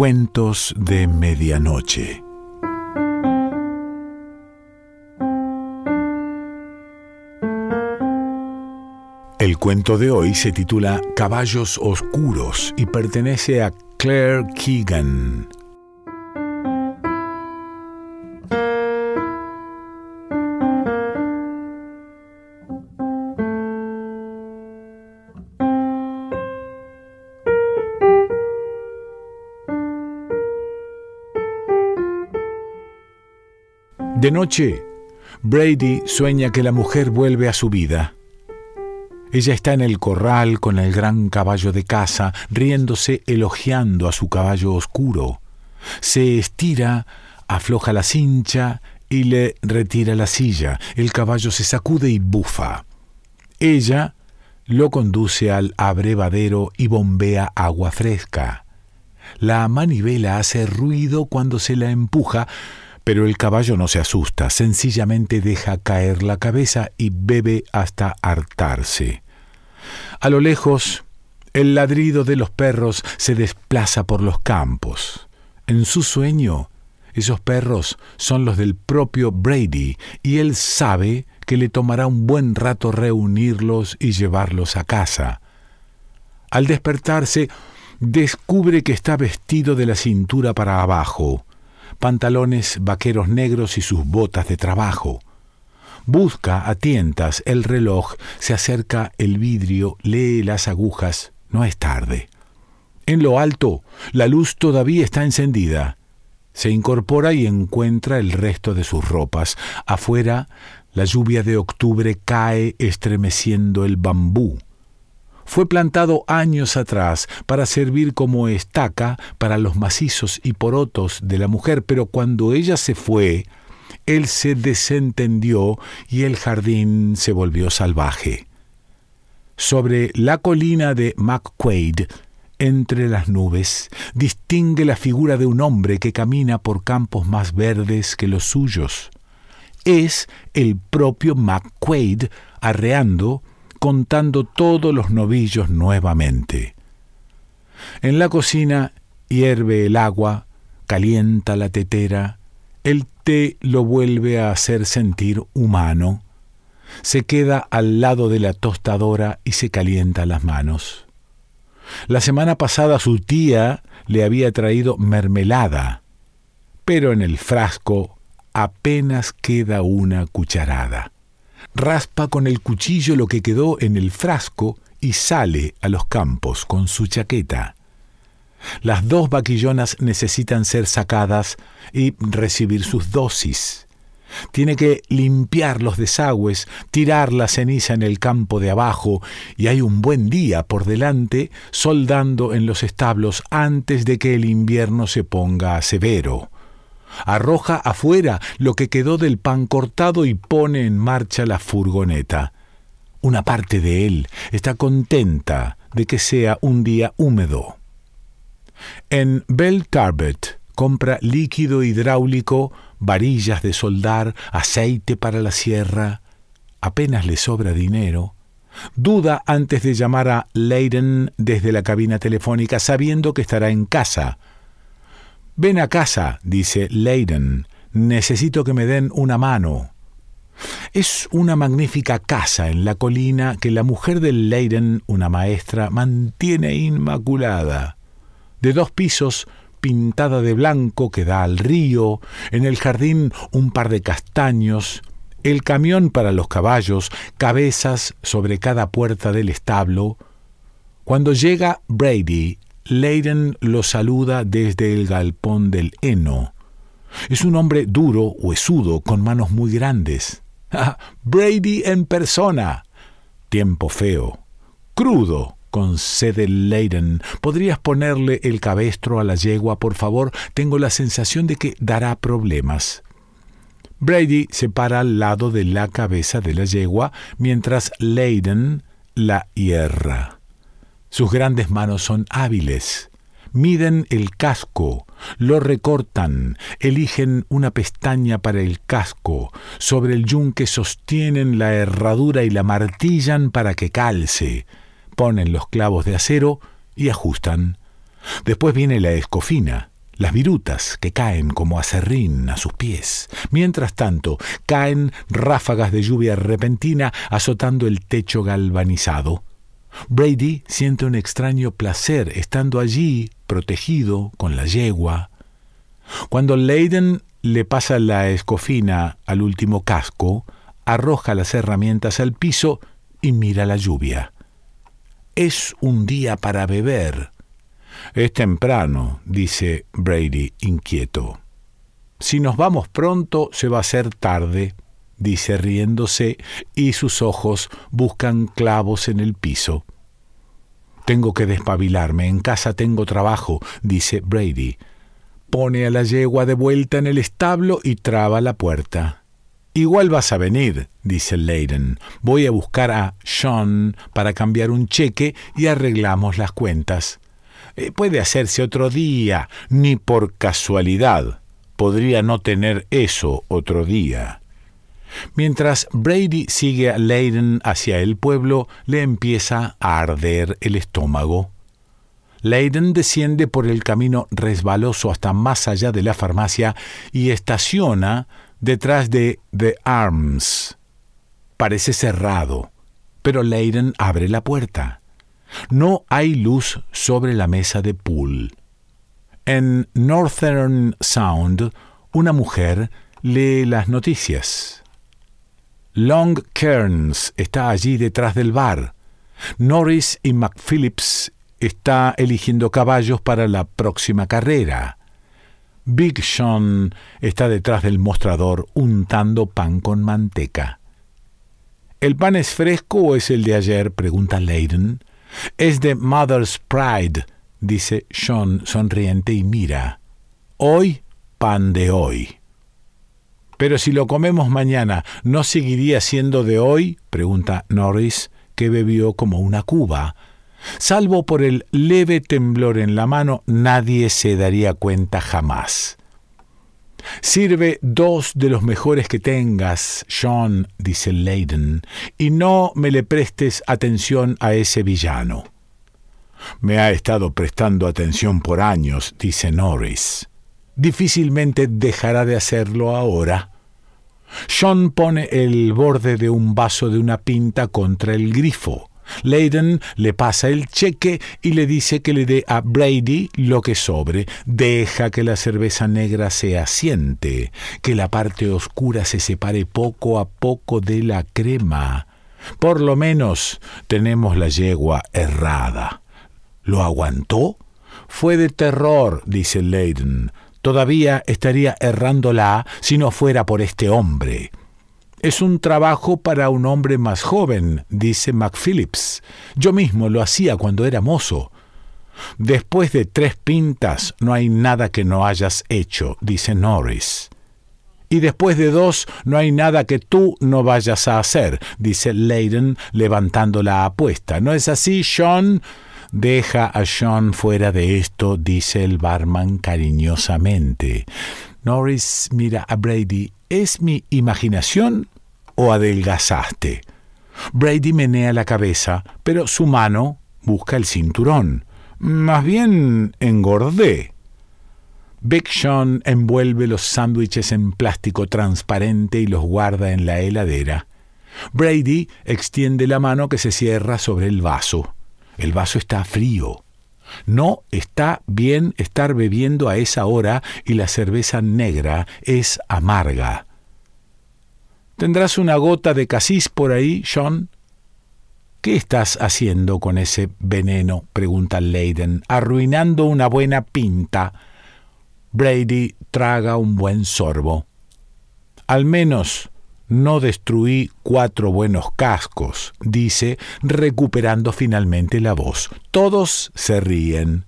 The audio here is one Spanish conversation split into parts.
Cuentos de Medianoche. El cuento de hoy se titula Caballos Oscuros y pertenece a Claire Keegan. De noche, Brady sueña que la mujer vuelve a su vida. Ella está en el corral con el gran caballo de caza, riéndose, elogiando a su caballo oscuro. Se estira, afloja la cincha y le retira la silla. El caballo se sacude y bufa. Ella lo conduce al abrevadero y bombea agua fresca. La manivela hace ruido cuando se la empuja, pero el caballo no se asusta, sencillamente deja caer la cabeza y bebe hasta hartarse. A lo lejos, el ladrido de los perros se desplaza por los campos. En su sueño, esos perros son los del propio Brady y él sabe que le tomará un buen rato reunirlos y llevarlos a casa. Al despertarse, descubre que está vestido de la cintura para abajo, pantalones vaqueros negros y sus botas de trabajo. Busca a tientas el reloj, se acerca el vidrio, lee las agujas. No es tarde. En lo alto, la luz todavía está encendida. Se incorpora y encuentra el resto de sus ropas. Afuera, la lluvia de octubre cae estremeciendo el bambú fue plantado años atrás para servir como estaca para los macizos y porotos de la mujer, pero cuando ella se fue, él se desentendió y el jardín se volvió salvaje. Sobre la colina de McQuaid, entre las nubes, distingue la figura de un hombre que camina por campos más verdes que los suyos. Es el propio McQuaid arreando contando todos los novillos nuevamente. En la cocina hierve el agua, calienta la tetera, el té lo vuelve a hacer sentir humano. Se queda al lado de la tostadora y se calienta las manos. La semana pasada su tía le había traído mermelada, pero en el frasco apenas queda una cucharada raspa con el cuchillo lo que quedó en el frasco y sale a los campos con su chaqueta. Las dos vaquillonas necesitan ser sacadas y recibir sus dosis. Tiene que limpiar los desagües, tirar la ceniza en el campo de abajo, y hay un buen día por delante soldando en los establos antes de que el invierno se ponga severo. Arroja afuera lo que quedó del pan cortado y pone en marcha la furgoneta. Una parte de él está contenta de que sea un día húmedo. En Bell Tarbet compra líquido hidráulico, varillas de soldar, aceite para la sierra. Apenas le sobra dinero. Duda antes de llamar a Leiden desde la cabina telefónica sabiendo que estará en casa Ven a casa, dice Leiden. Necesito que me den una mano. Es una magnífica casa en la colina que la mujer de Leiden, una maestra, mantiene inmaculada. De dos pisos, pintada de blanco que da al río, en el jardín un par de castaños, el camión para los caballos, cabezas sobre cada puerta del establo. Cuando llega Brady, Leiden lo saluda desde el galpón del heno. Es un hombre duro, huesudo, con manos muy grandes. Ah, Brady en persona. Tiempo feo. Crudo, concede Leiden. ¿Podrías ponerle el cabestro a la yegua, por favor? Tengo la sensación de que dará problemas. Brady se para al lado de la cabeza de la yegua mientras Leiden la hierra. Sus grandes manos son hábiles. Miden el casco, lo recortan, eligen una pestaña para el casco, sobre el yunque sostienen la herradura y la martillan para que calce, ponen los clavos de acero y ajustan. Después viene la escofina. las virutas que caen como acerrín a sus pies. Mientras tanto, caen ráfagas de lluvia repentina azotando el techo galvanizado. Brady siente un extraño placer estando allí, protegido, con la yegua. Cuando Leiden le pasa la escofina al último casco, arroja las herramientas al piso y mira la lluvia. Es un día para beber. Es temprano, dice Brady inquieto. Si nos vamos pronto se va a hacer tarde, dice riéndose, y sus ojos buscan clavos en el piso. Tengo que despabilarme, en casa tengo trabajo, dice Brady. Pone a la yegua de vuelta en el establo y traba la puerta. Igual vas a venir, dice Leiden. Voy a buscar a Sean para cambiar un cheque y arreglamos las cuentas. Eh, puede hacerse otro día, ni por casualidad. Podría no tener eso otro día. Mientras Brady sigue a Leiden hacia el pueblo, le empieza a arder el estómago. Leiden desciende por el camino resbaloso hasta más allá de la farmacia y estaciona detrás de The Arms. Parece cerrado, pero Leiden abre la puerta. No hay luz sobre la mesa de pool. En Northern Sound, una mujer lee las noticias. Long Kearns está allí detrás del bar. Norris y McPhillips está eligiendo caballos para la próxima carrera. Big Sean está detrás del mostrador untando pan con manteca. ¿El pan es fresco o es el de ayer? pregunta Leiden. Es de Mother's Pride, dice Sean sonriente y mira. Hoy, pan de hoy. Pero si lo comemos mañana, ¿no seguiría siendo de hoy? pregunta Norris, que bebió como una cuba. Salvo por el leve temblor en la mano, nadie se daría cuenta jamás. Sirve dos de los mejores que tengas, Sean, dice Leiden, y no me le prestes atención a ese villano. Me ha estado prestando atención por años, dice Norris. Difícilmente dejará de hacerlo ahora. Sean pone el borde de un vaso de una pinta contra el grifo. Leiden le pasa el cheque y le dice que le dé a Brady lo que sobre. Deja que la cerveza negra se asiente, que la parte oscura se separe poco a poco de la crema. Por lo menos tenemos la yegua errada. ¿Lo aguantó? Fue de terror, dice Leiden. Todavía estaría errándola si no fuera por este hombre. Es un trabajo para un hombre más joven, dice McPhillips. Yo mismo lo hacía cuando era mozo. Después de tres pintas no hay nada que no hayas hecho, dice Norris. Y después de dos no hay nada que tú no vayas a hacer, dice Leiden levantando la apuesta. ¿No es así, Sean? Deja a Sean fuera de esto, dice el barman cariñosamente. Norris mira a Brady. ¿Es mi imaginación o adelgazaste? Brady menea la cabeza, pero su mano busca el cinturón. Más bien engordé. Big Sean envuelve los sándwiches en plástico transparente y los guarda en la heladera. Brady extiende la mano que se cierra sobre el vaso. El vaso está frío. No está bien estar bebiendo a esa hora y la cerveza negra es amarga. ¿Tendrás una gota de casis por ahí, John? ¿Qué estás haciendo con ese veneno? pregunta Leiden, arruinando una buena pinta. Brady traga un buen sorbo. Al menos no destruí cuatro buenos cascos, dice, recuperando finalmente la voz. Todos se ríen.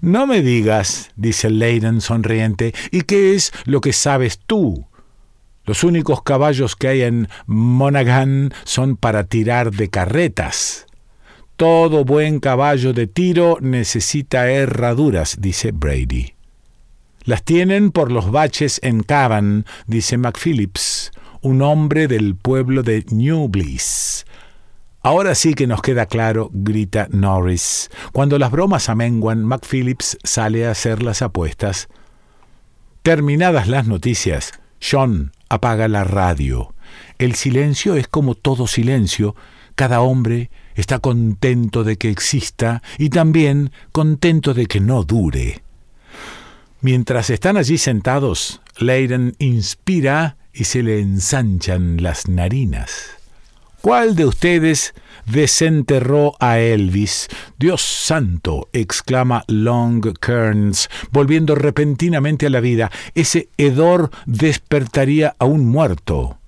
No me digas, dice Leiden sonriente, ¿y qué es lo que sabes tú? Los únicos caballos que hay en Monaghan son para tirar de carretas. Todo buen caballo de tiro necesita herraduras, dice Brady. Las tienen por los baches en Cavan, dice McPhillips un hombre del pueblo de New Bliss. Ahora sí que nos queda claro, grita Norris. Cuando las bromas amenguan, McPhillips sale a hacer las apuestas. Terminadas las noticias, John apaga la radio. El silencio es como todo silencio. Cada hombre está contento de que exista y también contento de que no dure. Mientras están allí sentados, Leiden inspira y se le ensanchan las narinas. ¿Cuál de ustedes desenterró a Elvis? Dios santo, exclama Long Kearns, volviendo repentinamente a la vida. Ese hedor despertaría a un muerto.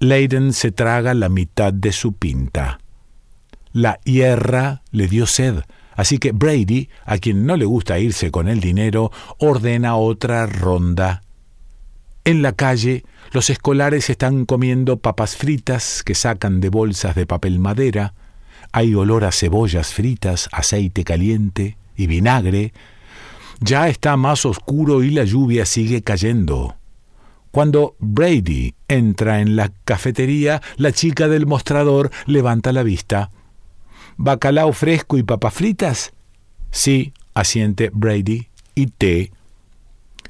Leiden se traga la mitad de su pinta. La hierra le dio sed, así que Brady, a quien no le gusta irse con el dinero, ordena otra ronda. En la calle, los escolares están comiendo papas fritas que sacan de bolsas de papel madera. Hay olor a cebollas fritas, aceite caliente y vinagre. Ya está más oscuro y la lluvia sigue cayendo. Cuando Brady entra en la cafetería, la chica del mostrador levanta la vista. ¿Bacalao fresco y papas fritas? Sí, asiente Brady. ¿Y té?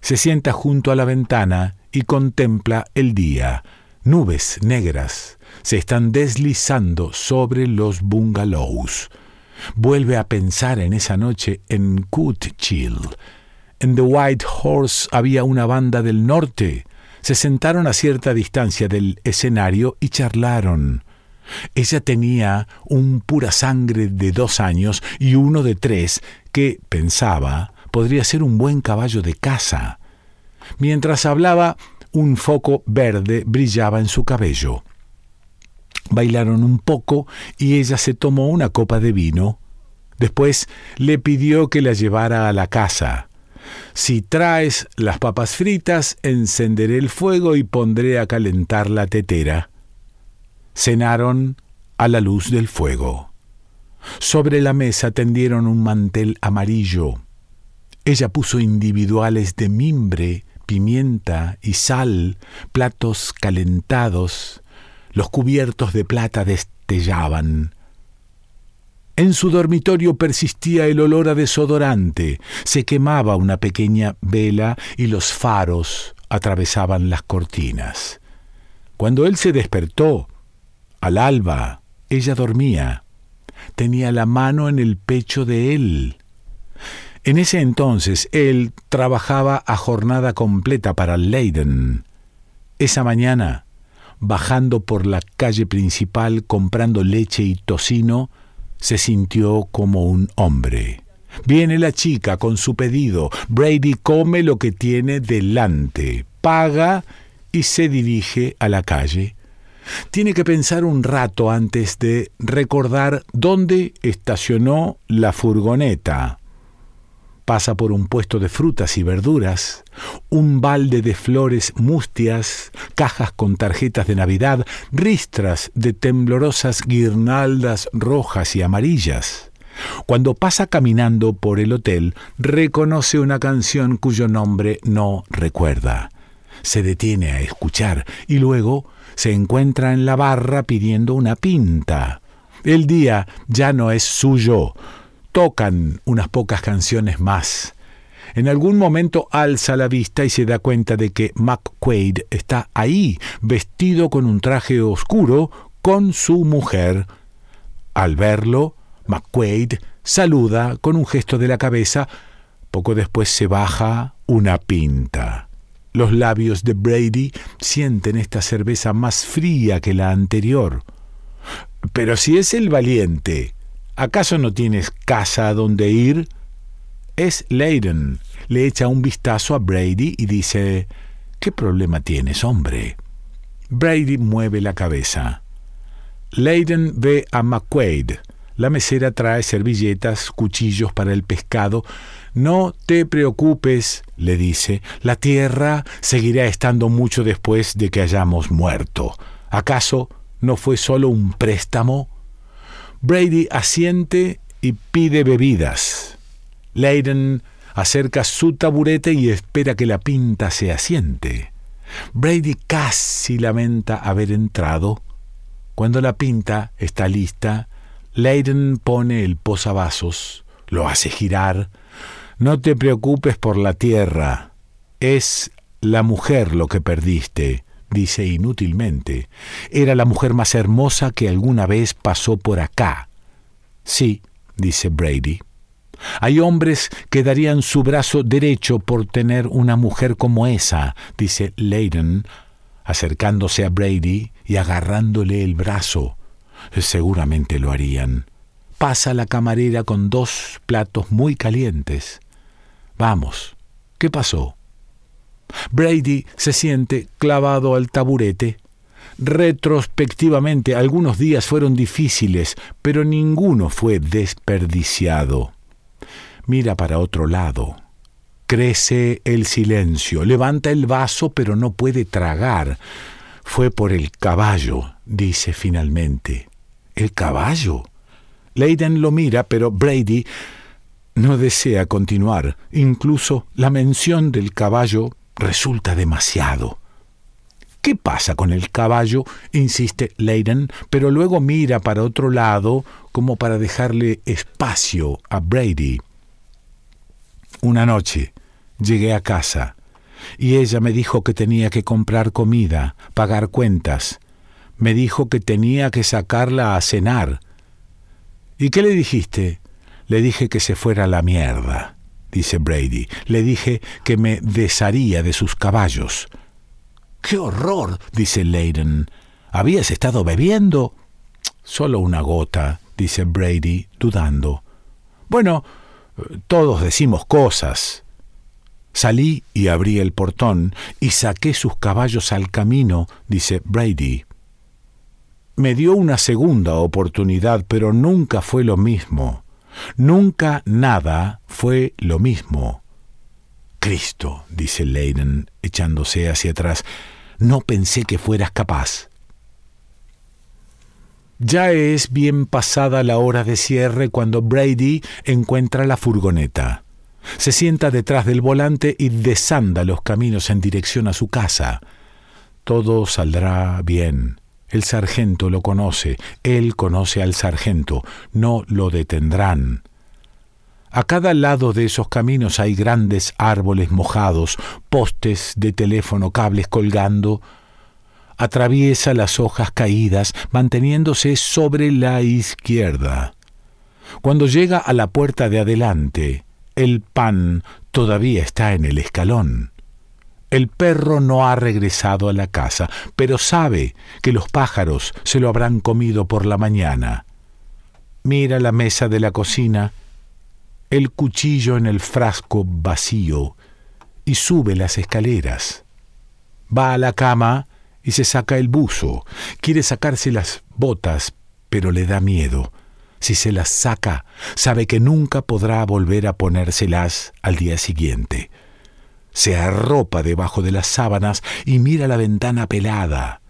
Se sienta junto a la ventana y contempla el día. Nubes negras se están deslizando sobre los bungalows. Vuelve a pensar en esa noche en Chill. En The White Horse había una banda del norte. Se sentaron a cierta distancia del escenario y charlaron. Ella tenía un pura sangre de dos años y uno de tres que, pensaba, podría ser un buen caballo de caza. Mientras hablaba, un foco verde brillaba en su cabello. Bailaron un poco y ella se tomó una copa de vino. Después le pidió que la llevara a la casa. Si traes las papas fritas, encenderé el fuego y pondré a calentar la tetera. Cenaron a la luz del fuego. Sobre la mesa tendieron un mantel amarillo. Ella puso individuales de mimbre pimienta y sal, platos calentados, los cubiertos de plata destellaban. En su dormitorio persistía el olor a desodorante, se quemaba una pequeña vela y los faros atravesaban las cortinas. Cuando él se despertó, al alba, ella dormía. Tenía la mano en el pecho de él. En ese entonces él trabajaba a jornada completa para Leiden. Esa mañana, bajando por la calle principal comprando leche y tocino, se sintió como un hombre. Viene la chica con su pedido. Brady come lo que tiene delante, paga y se dirige a la calle. Tiene que pensar un rato antes de recordar dónde estacionó la furgoneta pasa por un puesto de frutas y verduras, un balde de flores mustias, cajas con tarjetas de Navidad, ristras de temblorosas guirnaldas rojas y amarillas. Cuando pasa caminando por el hotel, reconoce una canción cuyo nombre no recuerda. Se detiene a escuchar y luego se encuentra en la barra pidiendo una pinta. El día ya no es suyo, tocan unas pocas canciones más. En algún momento alza la vista y se da cuenta de que McQuaid está ahí, vestido con un traje oscuro, con su mujer. Al verlo, McQuaid saluda con un gesto de la cabeza. Poco después se baja una pinta. Los labios de Brady sienten esta cerveza más fría que la anterior. Pero si es el valiente, ¿Acaso no tienes casa a donde ir? Es Leiden. Le echa un vistazo a Brady y dice, ¿Qué problema tienes, hombre? Brady mueve la cabeza. Leiden ve a McQuaid. La mesera trae servilletas, cuchillos para el pescado. No te preocupes, le dice, la tierra seguirá estando mucho después de que hayamos muerto. ¿Acaso no fue solo un préstamo? Brady asiente y pide bebidas. Leiden acerca su taburete y espera que la pinta se asiente. Brady casi lamenta haber entrado. Cuando la pinta está lista, Leiden pone el posavasos, lo hace girar. No te preocupes por la tierra, es la mujer lo que perdiste, dice inútilmente. Era la mujer más hermosa que alguna vez pasó por acá. Sí, dice Brady. Hay hombres que darían su brazo derecho por tener una mujer como esa, dice Leiden, acercándose a Brady y agarrándole el brazo. Seguramente lo harían. Pasa la camarera con dos platos muy calientes. Vamos, ¿qué pasó? Brady se siente clavado al taburete. Retrospectivamente algunos días fueron difíciles, pero ninguno fue desperdiciado. Mira para otro lado. Crece el silencio. Levanta el vaso, pero no puede tragar. Fue por el caballo, dice finalmente. ¿El caballo? Leiden lo mira, pero Brady no desea continuar. Incluso la mención del caballo resulta demasiado. ¿Qué pasa con el caballo? insiste Leiden, pero luego mira para otro lado como para dejarle espacio a Brady. Una noche llegué a casa y ella me dijo que tenía que comprar comida, pagar cuentas. Me dijo que tenía que sacarla a cenar. ¿Y qué le dijiste? Le dije que se fuera a la mierda dice Brady. Le dije que me desharía de sus caballos. ¡Qué horror! dice Leiden. ¿Habías estado bebiendo? Solo una gota, dice Brady, dudando. Bueno, todos decimos cosas. Salí y abrí el portón y saqué sus caballos al camino, dice Brady. Me dio una segunda oportunidad, pero nunca fue lo mismo. Nunca nada fue lo mismo. Cristo, dice Leiden, echándose hacia atrás, no pensé que fueras capaz. Ya es bien pasada la hora de cierre cuando Brady encuentra la furgoneta. Se sienta detrás del volante y desanda los caminos en dirección a su casa. Todo saldrá bien. El sargento lo conoce, él conoce al sargento, no lo detendrán. A cada lado de esos caminos hay grandes árboles mojados, postes de teléfono, cables colgando. Atraviesa las hojas caídas, manteniéndose sobre la izquierda. Cuando llega a la puerta de adelante, el pan todavía está en el escalón. El perro no ha regresado a la casa, pero sabe que los pájaros se lo habrán comido por la mañana. Mira la mesa de la cocina, el cuchillo en el frasco vacío, y sube las escaleras. Va a la cama y se saca el buzo. Quiere sacarse las botas, pero le da miedo. Si se las saca, sabe que nunca podrá volver a ponérselas al día siguiente se arropa debajo de las sábanas y mira la ventana pelada.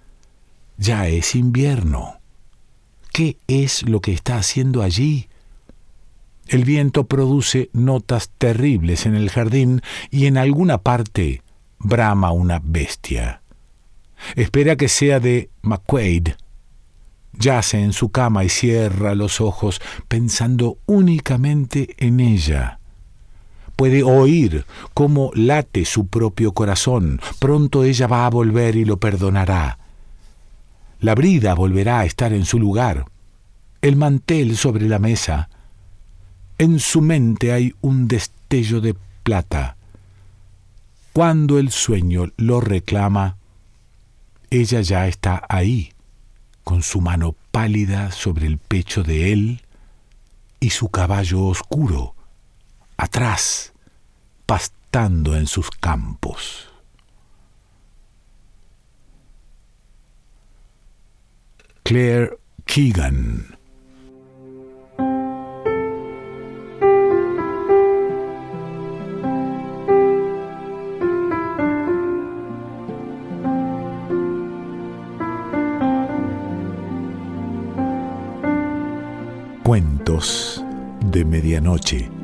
Ya es invierno. ¿Qué es lo que está haciendo allí? El viento produce notas terribles en el jardín y en alguna parte brama una bestia. Espera que sea de McQuaid. Yace en su cama y cierra los ojos pensando únicamente en ella puede oír cómo late su propio corazón. Pronto ella va a volver y lo perdonará. La brida volverá a estar en su lugar. El mantel sobre la mesa. En su mente hay un destello de plata. Cuando el sueño lo reclama, ella ya está ahí, con su mano pálida sobre el pecho de él y su caballo oscuro atrás, pastando en sus campos. Claire Keegan Cuentos de Medianoche.